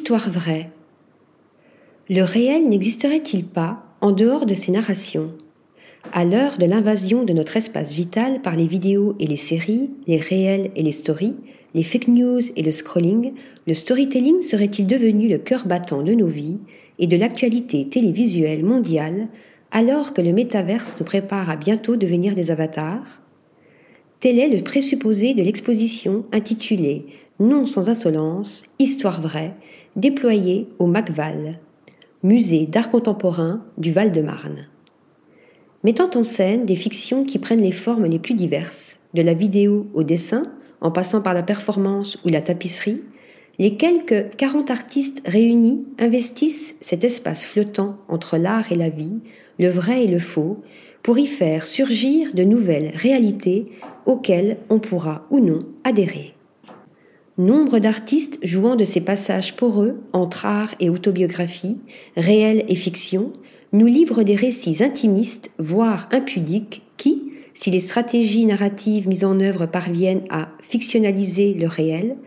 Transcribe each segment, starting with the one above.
Histoire vraie. Le réel n'existerait-il pas en dehors de ces narrations? À l'heure de l'invasion de notre espace vital par les vidéos et les séries, les réels et les stories, les fake news et le scrolling, le storytelling serait-il devenu le cœur battant de nos vies et de l'actualité télévisuelle mondiale alors que le métaverse nous prépare à bientôt devenir des avatars? Tel est le présupposé de l'exposition intitulée Non sans insolence, Histoire vraie, déployée au MacVal, musée d'art contemporain du Val-de-Marne. Mettant en scène des fictions qui prennent les formes les plus diverses, de la vidéo au dessin, en passant par la performance ou la tapisserie, les quelques 40 artistes réunis investissent cet espace flottant entre l'art et la vie, le vrai et le faux, pour y faire surgir de nouvelles réalités auxquelles on pourra ou non adhérer. Nombre d'artistes jouant de ces passages poreux entre art et autobiographie, réel et fiction, nous livrent des récits intimistes, voire impudiques, qui, si les stratégies narratives mises en œuvre parviennent à fictionnaliser le réel,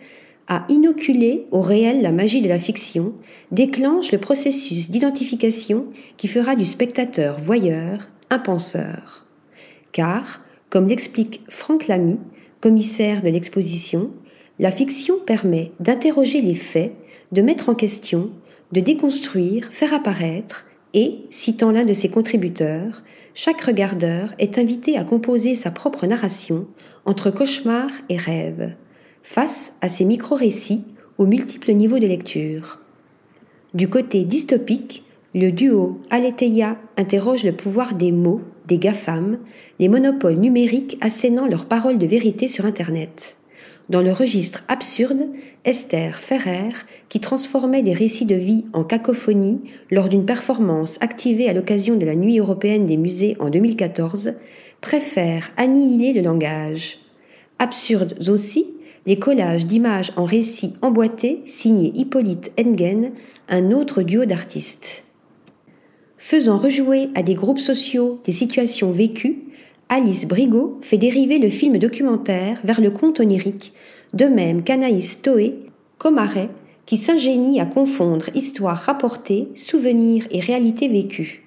à inoculer au réel la magie de la fiction, déclenchent le processus d'identification qui fera du spectateur voyeur un penseur. Car, comme l'explique Franck Lamy, commissaire de l'exposition, la fiction permet d'interroger les faits, de mettre en question, de déconstruire, faire apparaître, et, citant l'un de ses contributeurs, chaque regardeur est invité à composer sa propre narration entre cauchemar et rêve, face à ces micro-récits aux multiples niveaux de lecture. Du côté dystopique, le duo Aletheia interroge le pouvoir des mots, des GAFAM, les monopoles numériques assénant leurs paroles de vérité sur Internet. Dans le registre absurde, Esther Ferrer, qui transformait des récits de vie en cacophonie lors d'une performance activée à l'occasion de la Nuit européenne des musées en 2014, préfère annihiler le langage. Absurdes aussi, les collages d'images en récits emboîtés signés Hippolyte Engen, un autre duo d'artistes. Faisant rejouer à des groupes sociaux des situations vécues, Alice Brigot fait dériver le film documentaire vers le conte onirique, de même qu'Anaïs Toé, Comaret, qui s'ingénie à confondre histoire rapportée, souvenir et réalité vécue.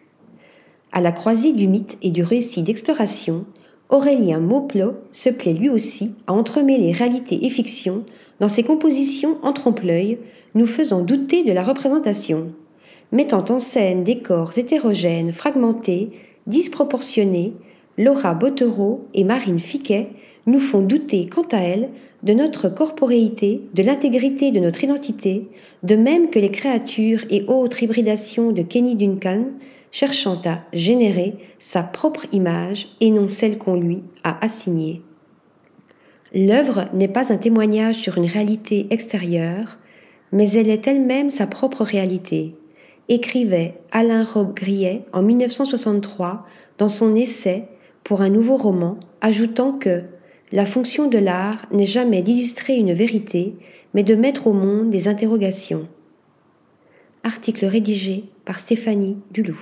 À la croisée du mythe et du récit d'exploration, Aurélien Mauplot se plaît lui aussi à entremêler réalité et fiction dans ses compositions en trompe-l'œil, nous faisant douter de la représentation. Mettant en scène des corps hétérogènes, fragmentés, disproportionnés, Laura Bottereau et Marine Fiquet nous font douter, quant à elles, de notre corporéité, de l'intégrité de notre identité, de même que les créatures et autres hybridations de Kenny Duncan, cherchant à générer sa propre image et non celle qu'on lui a assignée. L'œuvre n'est pas un témoignage sur une réalité extérieure, mais elle est elle-même sa propre réalité, écrivait Alain Robbe-Grillet en 1963 dans son essai pour un nouveau roman, ajoutant que la fonction de l'art n'est jamais d'illustrer une vérité, mais de mettre au monde des interrogations. Article rédigé par Stéphanie Duloup.